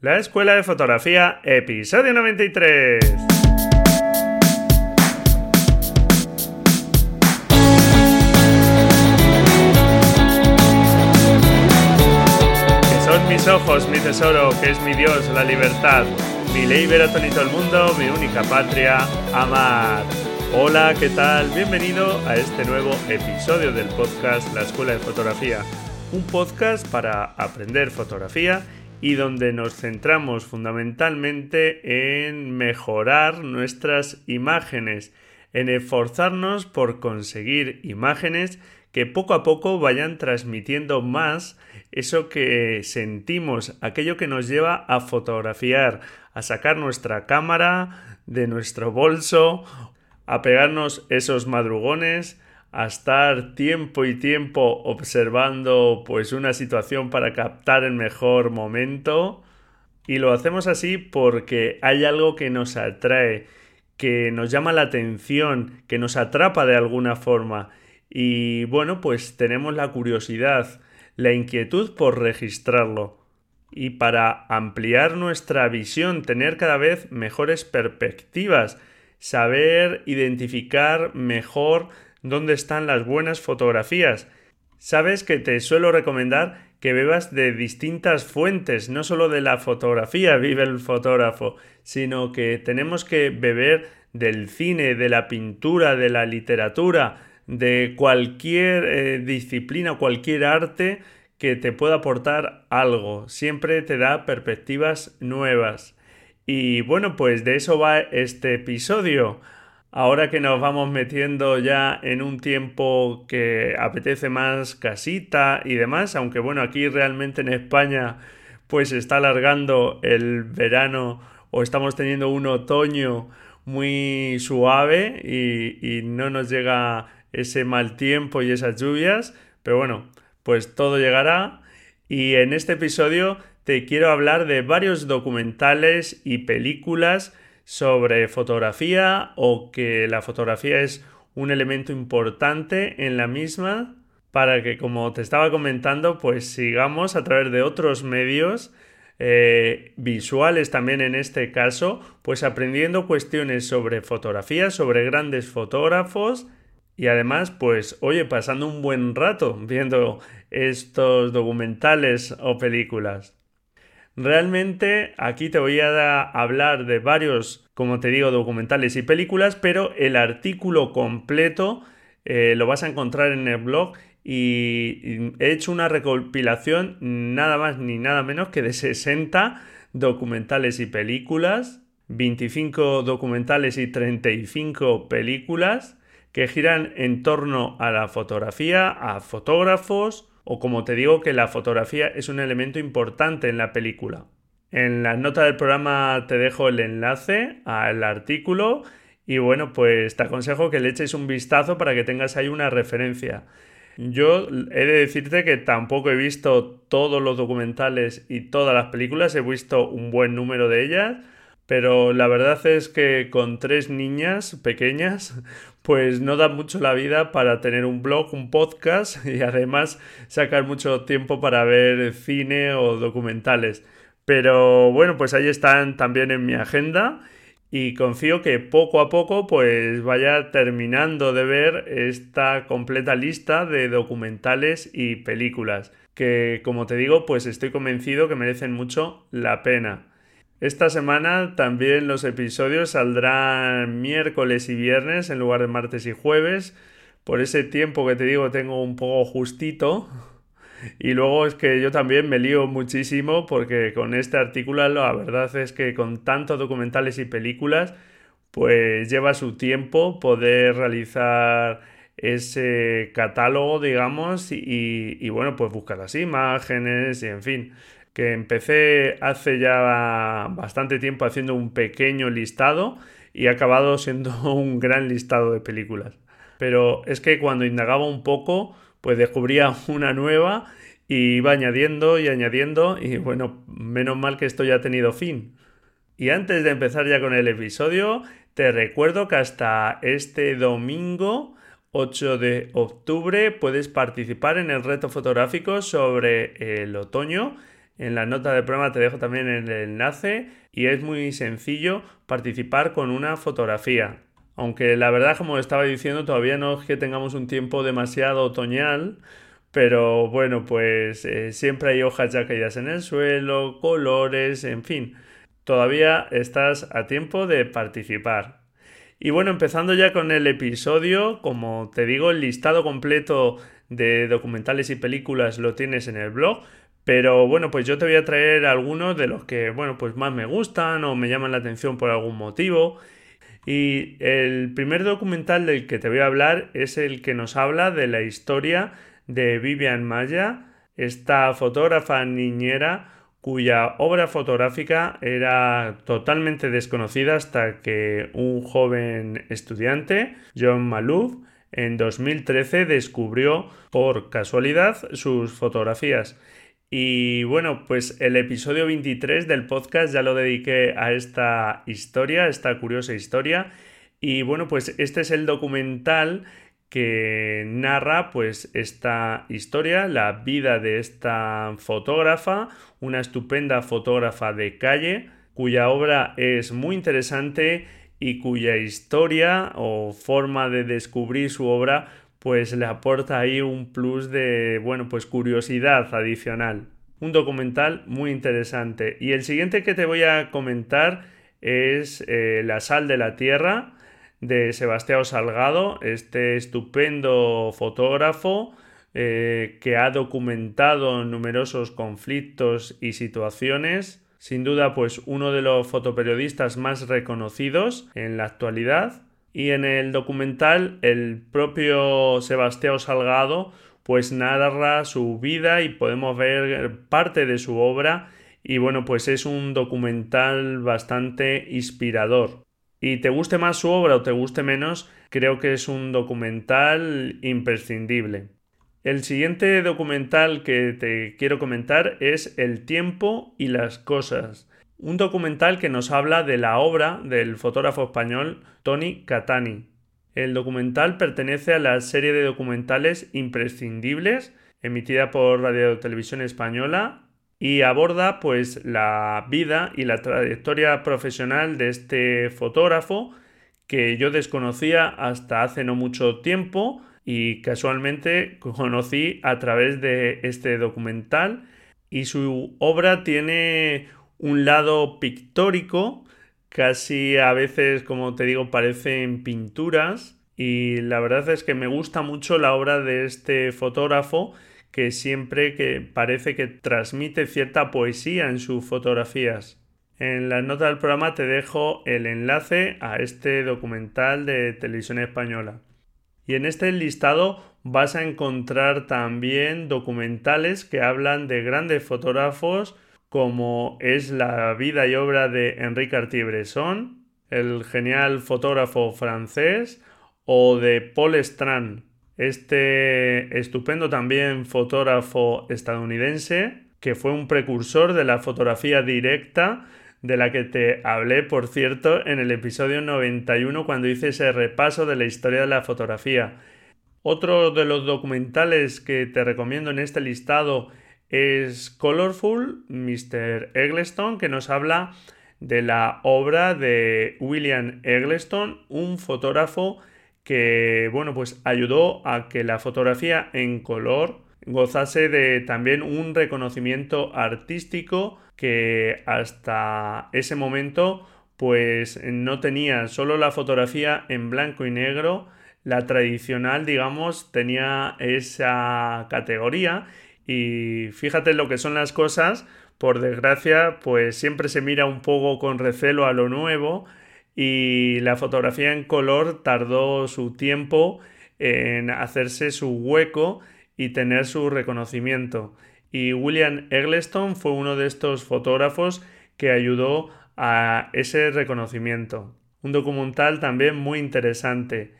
La Escuela de Fotografía, episodio 93. Que son mis ojos, mi tesoro, que es mi Dios, la libertad, mi ley todo el mundo, mi única patria, amar. Hola, ¿qué tal? Bienvenido a este nuevo episodio del podcast La Escuela de Fotografía, un podcast para aprender fotografía y donde nos centramos fundamentalmente en mejorar nuestras imágenes, en esforzarnos por conseguir imágenes que poco a poco vayan transmitiendo más eso que sentimos, aquello que nos lleva a fotografiar, a sacar nuestra cámara de nuestro bolso, a pegarnos esos madrugones, a estar tiempo y tiempo observando pues una situación para captar el mejor momento. Y lo hacemos así porque hay algo que nos atrae, que nos llama la atención, que nos atrapa de alguna forma. Y bueno pues tenemos la curiosidad, la inquietud por registrarlo. Y para ampliar nuestra visión, tener cada vez mejores perspectivas, saber identificar mejor dónde están las buenas fotografías. Sabes que te suelo recomendar que bebas de distintas fuentes, no solo de la fotografía vive el fotógrafo, sino que tenemos que beber del cine, de la pintura, de la literatura, de cualquier eh, disciplina, cualquier arte que te pueda aportar algo. Siempre te da perspectivas nuevas. Y bueno, pues de eso va este episodio. Ahora que nos vamos metiendo ya en un tiempo que apetece más casita y demás, aunque bueno, aquí realmente en España pues está alargando el verano o estamos teniendo un otoño muy suave y, y no nos llega ese mal tiempo y esas lluvias, pero bueno, pues todo llegará. Y en este episodio te quiero hablar de varios documentales y películas sobre fotografía o que la fotografía es un elemento importante en la misma para que, como te estaba comentando, pues sigamos a través de otros medios eh, visuales también en este caso, pues aprendiendo cuestiones sobre fotografía, sobre grandes fotógrafos y además, pues, oye, pasando un buen rato viendo estos documentales o películas. Realmente aquí te voy a hablar de varios, como te digo, documentales y películas, pero el artículo completo eh, lo vas a encontrar en el blog y he hecho una recopilación nada más ni nada menos que de 60 documentales y películas, 25 documentales y 35 películas que giran en torno a la fotografía, a fotógrafos, o como te digo que la fotografía es un elemento importante en la película. En la nota del programa te dejo el enlace al artículo y bueno, pues te aconsejo que le eches un vistazo para que tengas ahí una referencia. Yo he de decirte que tampoco he visto todos los documentales y todas las películas, he visto un buen número de ellas, pero la verdad es que con tres niñas pequeñas, pues no da mucho la vida para tener un blog, un podcast y además sacar mucho tiempo para ver cine o documentales. Pero bueno, pues ahí están también en mi agenda y confío que poco a poco pues vaya terminando de ver esta completa lista de documentales y películas que como te digo pues estoy convencido que merecen mucho la pena. Esta semana también los episodios saldrán miércoles y viernes en lugar de martes y jueves. Por ese tiempo que te digo tengo un poco justito. Y luego es que yo también me lío muchísimo porque con este artículo la verdad es que con tantos documentales y películas pues lleva su tiempo poder realizar ese catálogo digamos y, y bueno pues buscar las imágenes y en fin que empecé hace ya bastante tiempo haciendo un pequeño listado y ha acabado siendo un gran listado de películas. Pero es que cuando indagaba un poco, pues descubría una nueva y iba añadiendo y añadiendo y bueno, menos mal que esto ya ha tenido fin. Y antes de empezar ya con el episodio, te recuerdo que hasta este domingo 8 de octubre puedes participar en el reto fotográfico sobre el otoño En la nota del programa te dejo también el enlace y es muy sencillo participar con una fotografía. Aunque la verdad, como estaba diciendo, todavía no es que tengamos un tiempo demasiado otoñal, pero bueno, pues eh, siempre hay hojas ya caídas en el suelo, colores, en fin. Todavía estás a tiempo de participar. Y bueno, empezando ya con el episodio, como te digo, el listado completo de documentales y películas lo tienes en el blog, pero bueno, pues yo te voy a traer algunos de los que, bueno, pues más me gustan o me llaman la atención por algún motivo. Y el primer documental del que te voy a hablar es el que nos habla de la historia de Vivian Maya, esta fotógrafa niñera cuya obra fotográfica era totalmente desconocida hasta que un joven estudiante, John Malouf, en 2013 descubrió por casualidad sus fotografías. Y bueno, pues el episodio 23 del podcast ya lo dediqué a esta historia, a esta curiosa historia. Y bueno, pues este es el documental que narra pues esta historia, la vida de esta fotógrafa, una estupenda fotógrafa de calle, cuya obra es muy interesante y cuya historia o forma de descubrir su obra pues le aporta ahí un plus de, bueno, pues curiosidad adicional. Un documental muy interesante. Y el siguiente que te voy a comentar es eh, La sal de la tierra de Sebastián Salgado, este estupendo fotógrafo eh, que ha documentado numerosos conflictos y situaciones. Sin duda, pues uno de los fotoperiodistas más reconocidos en la actualidad. Y en el documental, el propio Sebastián Salgado pues narra su vida y podemos ver parte de su obra y bueno pues es un documental bastante inspirador y te guste más su obra o te guste menos, creo que es un documental imprescindible. El siguiente documental que te quiero comentar es El tiempo y las cosas. Un documental que nos habla de la obra del fotógrafo español Tony Catani. El documental pertenece a la serie de documentales imprescindibles emitida por Radio Televisión Española y aborda pues la vida y la trayectoria profesional de este fotógrafo que yo desconocía hasta hace no mucho tiempo y casualmente conocí a través de este documental y su obra tiene un lado pictórico casi a veces como te digo parecen pinturas y la verdad es que me gusta mucho la obra de este fotógrafo que siempre que parece que transmite cierta poesía en sus fotografías. En la nota del programa te dejo el enlace a este documental de televisión española. Y en este listado vas a encontrar también documentales que hablan de grandes fotógrafos como es la vida y obra de Enrique Cartier-Bresson, el genial fotógrafo francés, o de Paul Strand, este estupendo también fotógrafo estadounidense que fue un precursor de la fotografía directa de la que te hablé, por cierto, en el episodio 91 cuando hice ese repaso de la historia de la fotografía. Otro de los documentales que te recomiendo en este listado es Colorful, Mr. Eggleston, que nos habla de la obra de William Eggleston, un fotógrafo que bueno, pues ayudó a que la fotografía en color gozase de también un reconocimiento artístico que hasta ese momento pues no tenía solo la fotografía en blanco y negro, la tradicional digamos tenía esa categoría y fíjate lo que son las cosas, por desgracia pues siempre se mira un poco con recelo a lo nuevo y la fotografía en color tardó su tiempo en hacerse su hueco y tener su reconocimiento. Y William Eggleston fue uno de estos fotógrafos que ayudó a ese reconocimiento. Un documental también muy interesante.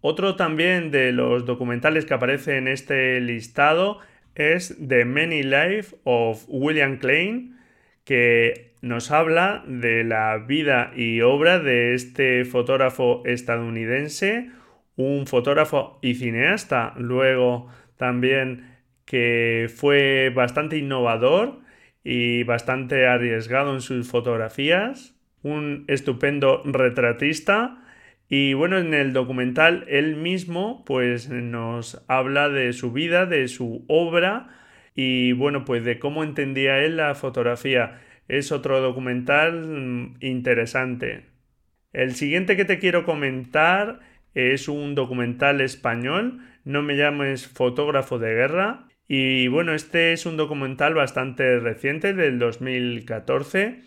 Otro también de los documentales que aparece en este listado es The Many Life of William Klein, que nos habla de la vida y obra de este fotógrafo estadounidense, un fotógrafo y cineasta, luego también que fue bastante innovador y bastante arriesgado en sus fotografías, un estupendo retratista y bueno, en el documental él mismo pues nos habla de su vida, de su obra y bueno, pues de cómo entendía él la fotografía. Es otro documental mm, interesante. El siguiente que te quiero comentar es un documental español, No me llames fotógrafo de guerra. Y bueno, este es un documental bastante reciente del 2014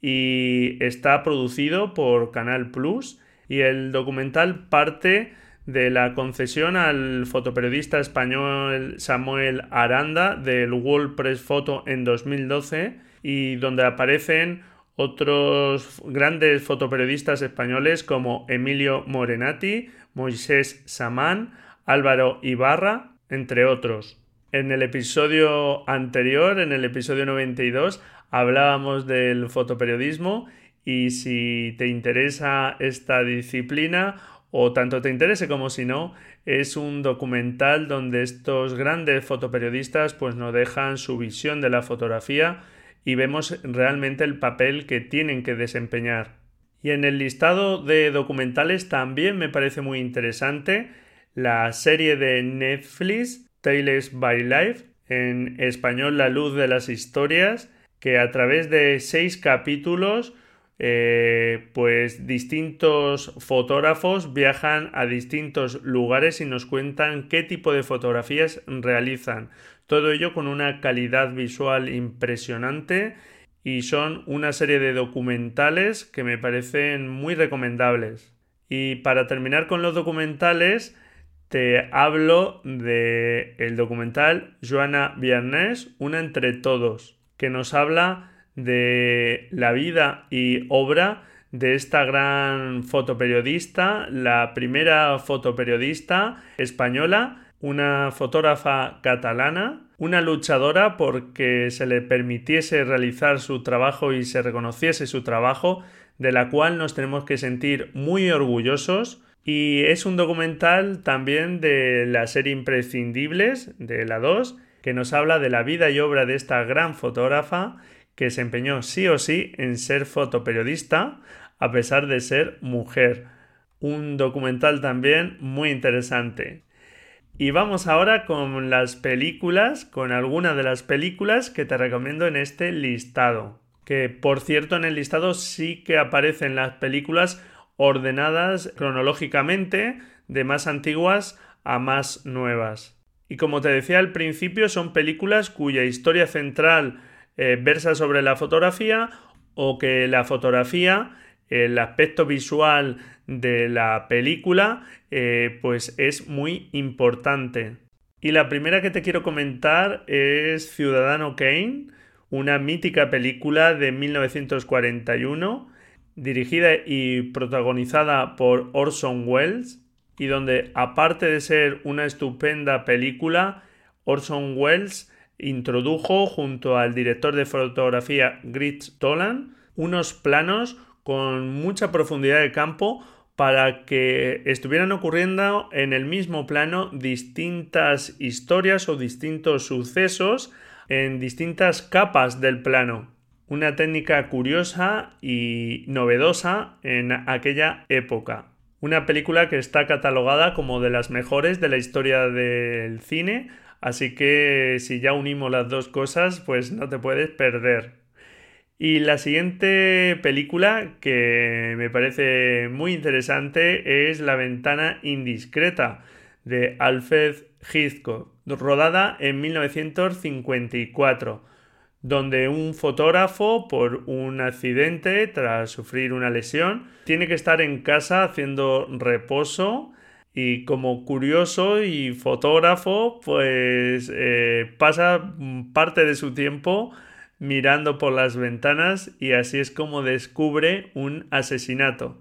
y está producido por Canal Plus y el documental parte de la concesión al fotoperiodista español Samuel Aranda del World Press Photo en 2012 y donde aparecen otros grandes fotoperiodistas españoles como Emilio Morenati, Moisés Samán, Álvaro Ibarra, entre otros. En el episodio anterior, en el episodio 92, hablábamos del fotoperiodismo y si te interesa esta disciplina o tanto te interese como si no, es un documental donde estos grandes fotoperiodistas pues nos dejan su visión de la fotografía y vemos realmente el papel que tienen que desempeñar. Y en el listado de documentales también me parece muy interesante la serie de Netflix Tales by Life, en español La luz de las historias, que a través de seis capítulos eh, pues distintos fotógrafos viajan a distintos lugares y nos cuentan qué tipo de fotografías realizan. Todo ello con una calidad visual impresionante y son una serie de documentales que me parecen muy recomendables. Y para terminar con los documentales, te hablo de el documental Joana Viernes, Una entre todos, que nos habla de la vida y obra de esta gran fotoperiodista, la primera fotoperiodista española, una fotógrafa catalana, una luchadora porque se le permitiese realizar su trabajo y se reconociese su trabajo, de la cual nos tenemos que sentir muy orgullosos. Y es un documental también de la serie Imprescindibles, de la 2, que nos habla de la vida y obra de esta gran fotógrafa que se empeñó sí o sí en ser fotoperiodista a pesar de ser mujer. Un documental también muy interesante. Y vamos ahora con las películas, con algunas de las películas que te recomiendo en este listado. Que por cierto en el listado sí que aparecen las películas ordenadas cronológicamente de más antiguas a más nuevas. Y como te decía al principio, son películas cuya historia central eh, versa sobre la fotografía o que la fotografía, el aspecto visual de la película, eh, pues es muy importante. Y la primera que te quiero comentar es Ciudadano Kane, una mítica película de 1941, dirigida y protagonizada por Orson Welles, y donde aparte de ser una estupenda película, Orson Welles introdujo junto al director de fotografía Gritz Tolan unos planos con mucha profundidad de campo para que estuvieran ocurriendo en el mismo plano distintas historias o distintos sucesos en distintas capas del plano. Una técnica curiosa y novedosa en aquella época. Una película que está catalogada como de las mejores de la historia del cine, Así que si ya unimos las dos cosas, pues no te puedes perder. Y la siguiente película que me parece muy interesante es La ventana indiscreta de Alfred Hitchcock, rodada en 1954, donde un fotógrafo por un accidente tras sufrir una lesión tiene que estar en casa haciendo reposo y como curioso y fotógrafo, pues eh, pasa parte de su tiempo mirando por las ventanas y así es como descubre un asesinato.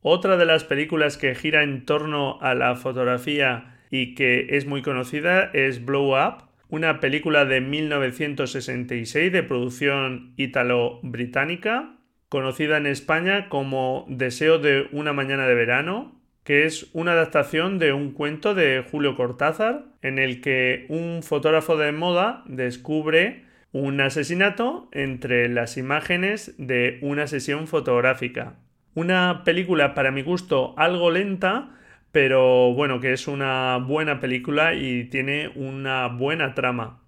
Otra de las películas que gira en torno a la fotografía y que es muy conocida es Blow Up, una película de 1966 de producción ítalo-británica, conocida en España como Deseo de una mañana de verano que es una adaptación de un cuento de Julio Cortázar, en el que un fotógrafo de moda descubre un asesinato entre las imágenes de una sesión fotográfica. Una película para mi gusto algo lenta, pero bueno, que es una buena película y tiene una buena trama.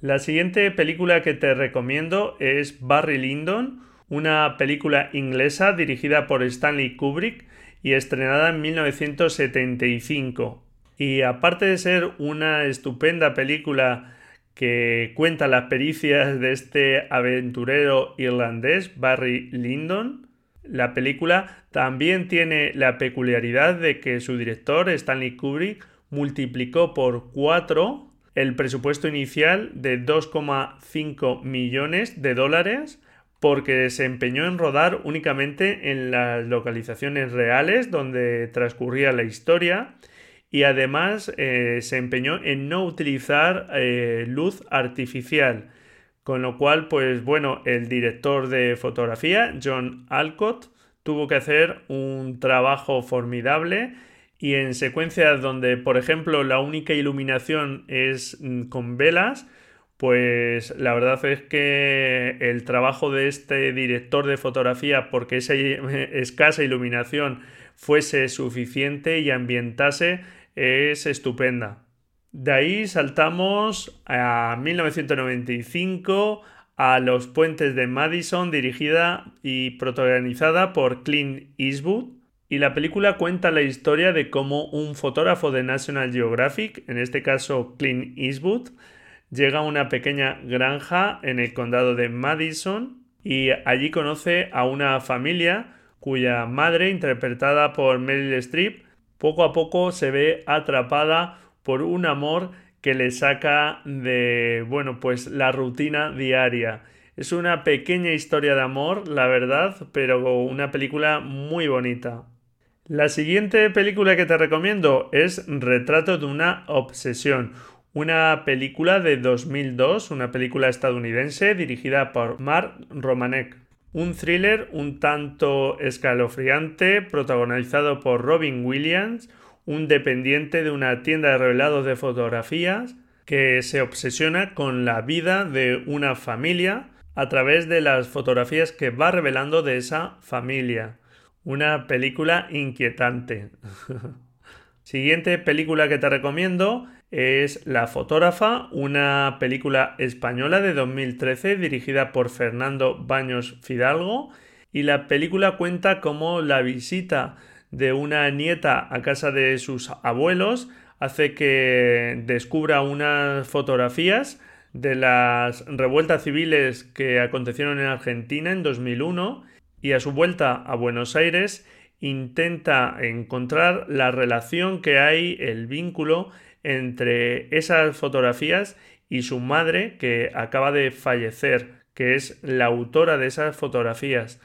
La siguiente película que te recomiendo es Barry Lyndon, una película inglesa dirigida por Stanley Kubrick y estrenada en 1975. Y aparte de ser una estupenda película que cuenta las pericias de este aventurero irlandés, Barry Lyndon, la película también tiene la peculiaridad de que su director, Stanley Kubrick, multiplicó por cuatro el presupuesto inicial de 2,5 millones de dólares porque se empeñó en rodar únicamente en las localizaciones reales donde transcurría la historia y además eh, se empeñó en no utilizar eh, luz artificial. Con lo cual, pues bueno, el director de fotografía, John Alcott, tuvo que hacer un trabajo formidable y en secuencias donde, por ejemplo, la única iluminación es mm, con velas, pues la verdad es que el trabajo de este director de fotografía, porque esa escasa iluminación fuese suficiente y ambientase es estupenda. De ahí saltamos a 1995 a Los Puentes de Madison, dirigida y protagonizada por Clint Eastwood. Y la película cuenta la historia de cómo un fotógrafo de National Geographic, en este caso Clint Eastwood, llega a una pequeña granja en el condado de Madison y allí conoce a una familia cuya madre, interpretada por Meryl Streep, poco a poco se ve atrapada por un amor que le saca de, bueno, pues la rutina diaria. Es una pequeña historia de amor, la verdad, pero una película muy bonita. La siguiente película que te recomiendo es Retrato de una obsesión, una película de 2002, una película estadounidense dirigida por Mark Romanek. Un thriller un tanto escalofriante, protagonizado por Robin Williams, un dependiente de una tienda de revelados de fotografías que se obsesiona con la vida de una familia a través de las fotografías que va revelando de esa familia. Una película inquietante. Siguiente película que te recomiendo es La fotógrafa, una película española de 2013 dirigida por Fernando Baños Fidalgo y la película cuenta como la visita de una nieta a casa de sus abuelos hace que descubra unas fotografías de las revueltas civiles que acontecieron en Argentina en 2001 y a su vuelta a Buenos Aires intenta encontrar la relación que hay, el vínculo entre esas fotografías y su madre que acaba de fallecer, que es la autora de esas fotografías.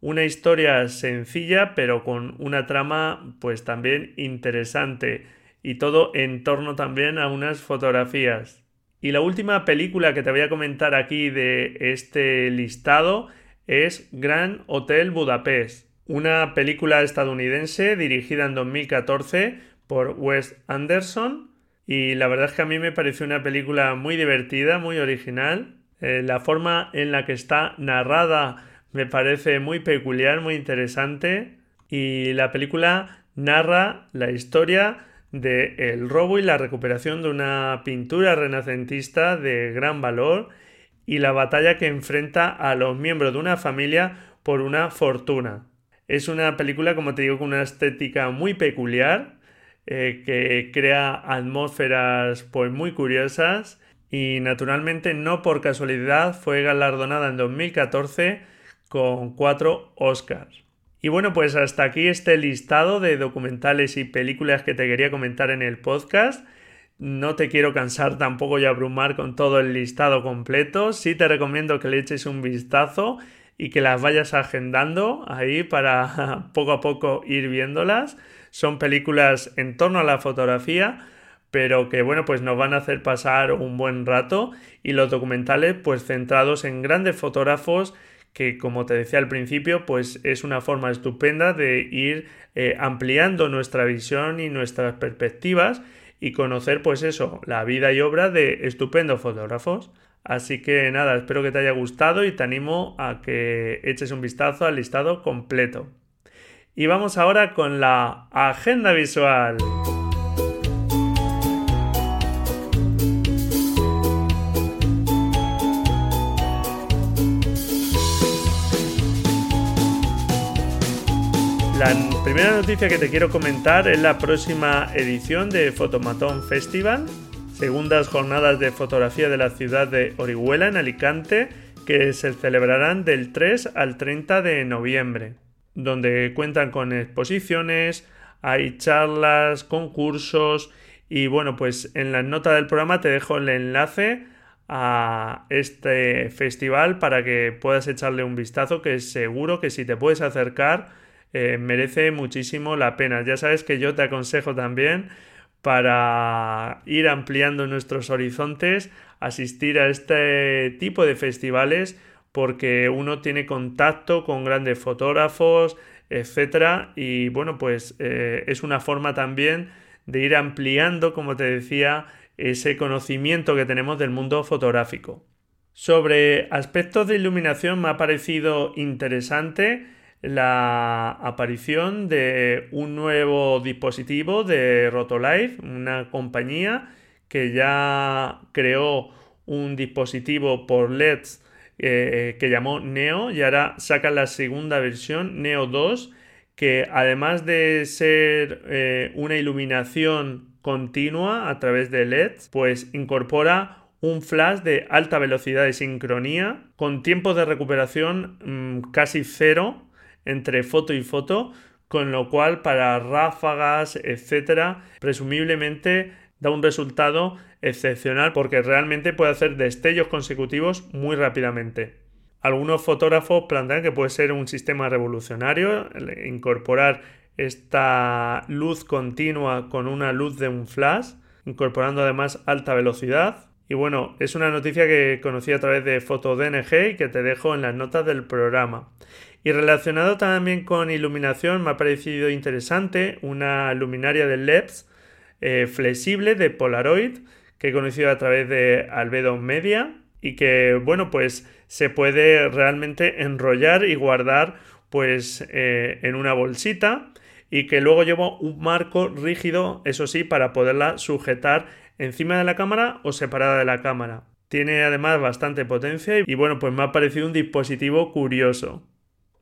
Una historia sencilla pero con una trama pues también interesante y todo en torno también a unas fotografías. Y la última película que te voy a comentar aquí de este listado es Gran Hotel Budapest, una película estadounidense dirigida en 2014 por Wes Anderson y la verdad es que a mí me pareció una película muy divertida, muy original. Eh, la forma en la que está narrada me parece muy peculiar, muy interesante. Y la película narra la historia del el robo y la recuperación de una pintura renacentista de gran valor y la batalla que enfrenta a los miembros de una familia por una fortuna. Es una película, como te digo, con una estética muy peculiar, eh, que crea atmósferas pues muy curiosas y naturalmente no por casualidad fue galardonada en 2014 con cuatro Oscars. Y bueno, pues hasta aquí este listado de documentales y películas que te quería comentar en el podcast. No te quiero cansar tampoco y abrumar con todo el listado completo. Sí te recomiendo que le eches un vistazo y que las vayas agendando ahí para poco a poco ir viéndolas. Son películas en torno a la fotografía, pero que bueno, pues nos van a hacer pasar un buen rato y los documentales pues centrados en grandes fotógrafos que como te decía al principio pues es una forma estupenda de ir eh, ampliando nuestra visión y nuestras perspectivas y conocer pues eso, la vida y obra de estupendos fotógrafos. Así que nada, espero que te haya gustado y te animo a que eches un vistazo al listado completo. Y vamos ahora con la agenda visual. La primera noticia que te quiero comentar es la próxima edición de Fotomatón Festival, segundas jornadas de fotografía de la ciudad de Orihuela en Alicante, que se celebrarán del 3 al 30 de noviembre, donde cuentan con exposiciones, hay charlas, concursos y bueno, pues en la nota del programa te dejo el enlace a este festival para que puedas echarle un vistazo que seguro que si te puedes acercar eh, merece muchísimo la pena. Ya sabes que yo te aconsejo también para ir ampliando nuestros horizontes, asistir a este tipo de festivales porque uno tiene contacto con grandes fotógrafos, etcétera, y bueno, pues eh, es una forma también de ir ampliando, como te decía, ese conocimiento que tenemos del mundo fotográfico. Sobre aspectos de iluminación me ha parecido interesante la aparición de un nuevo dispositivo de Rotolife, una compañía que ya creó un dispositivo por LEDs eh, que llamó Neo y ahora saca la segunda versión, Neo 2, que además de ser eh, una iluminación continua a través de LEDs, pues incorpora un flash de alta velocidad de sincronía con tiempos de recuperación mm, casi cero entre foto y foto, con lo cual para ráfagas, etcétera, presumiblemente da un resultado excepcional porque realmente puede hacer destellos consecutivos muy rápidamente. Algunos fotógrafos plantean que puede ser un sistema revolucionario incorporar esta luz continua con una luz de un flash, incorporando además alta velocidad. Y bueno, es una noticia que conocí a través de FotoDNG y que te dejo en las notas del programa. Y relacionado también con iluminación, me ha parecido interesante una luminaria de LEDs eh, flexible de Polaroid que he conocido a través de Albedo Media y que, bueno, pues se puede realmente enrollar y guardar pues eh, en una bolsita y que luego llevo un marco rígido, eso sí, para poderla sujetar encima de la cámara o separada de la cámara. Tiene además bastante potencia y bueno, pues me ha parecido un dispositivo curioso.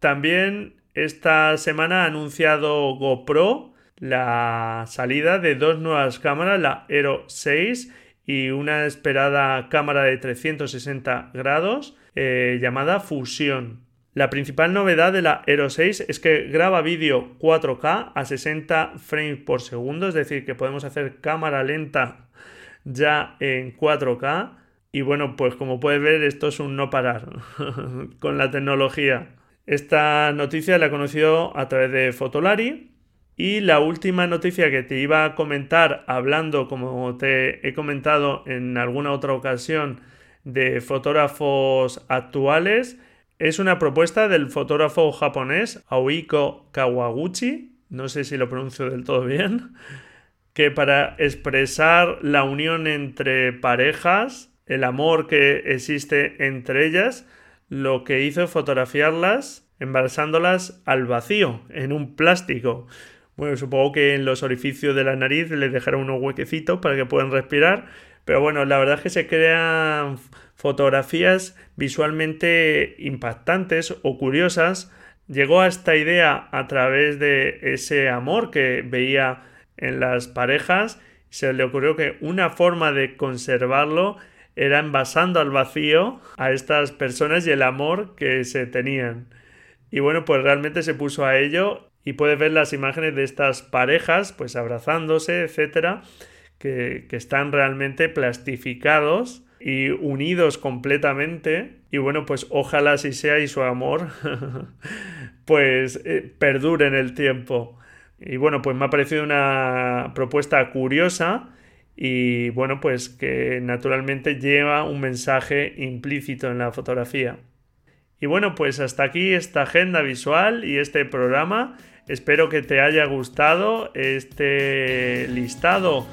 También esta semana ha anunciado GoPro la salida de dos nuevas cámaras, la Hero 6 y una esperada cámara de 360 grados eh, llamada Fusión. La principal novedad de la Hero 6 es que graba vídeo 4K a 60 frames por segundo, es decir, que podemos hacer cámara lenta ya en 4K. Y bueno, pues como puedes ver, esto es un no parar con la tecnología. Esta noticia la he conocido a través de Fotolari. Y la última noticia que te iba a comentar, hablando, como te he comentado en alguna otra ocasión, de fotógrafos actuales, es una propuesta del fotógrafo japonés Aoiko Kawaguchi, no sé si lo pronuncio del todo bien, que para expresar la unión entre parejas, el amor que existe entre ellas, lo que hizo es fotografiarlas embalsándolas al vacío, en un plástico. Bueno, supongo que en los orificios de la nariz les dejaron unos huequecitos para que puedan respirar. Pero bueno, la verdad es que se crean fotografías visualmente impactantes o curiosas. Llegó a esta idea a través de ese amor que veía en las parejas. Se le ocurrió que una forma de conservarlo era envasando al vacío a estas personas y el amor que se tenían. Y bueno, pues realmente se puso a ello y puedes ver las imágenes de estas parejas, pues abrazándose, etcétera, que, están realmente plastificados y unidos completamente. Y bueno, pues ojalá así sea y su amor pues eh, perdure en el tiempo. Y bueno, pues me ha parecido una propuesta curiosa y bueno, pues que naturalmente lleva un mensaje implícito en la fotografía. Y bueno, pues hasta aquí esta agenda visual y este programa. Espero que te haya gustado este listado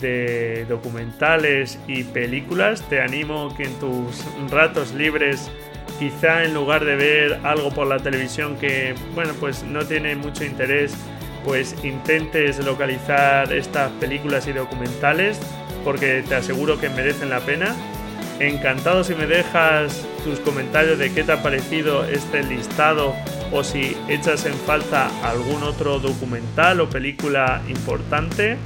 de documentales y películas, te animo que en tus ratos libres, quizá en lugar de ver algo por la televisión que, bueno, pues no tiene mucho interés, pues intentes localizar estas películas y documentales porque te aseguro que merecen la pena. Encantado si me dejas tus comentarios de qué te ha parecido este listado o si echas en falta algún otro documental o película importante.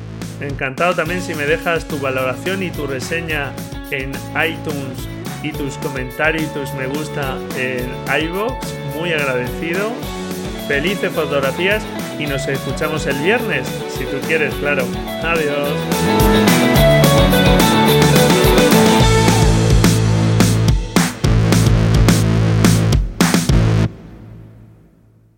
Encantado también si me dejas tu valoración y tu reseña en iTunes y tus comentarios y tus me gusta en iVoox. Muy agradecido. Felices fotografías y nos escuchamos el viernes, si tú quieres, claro. Adiós.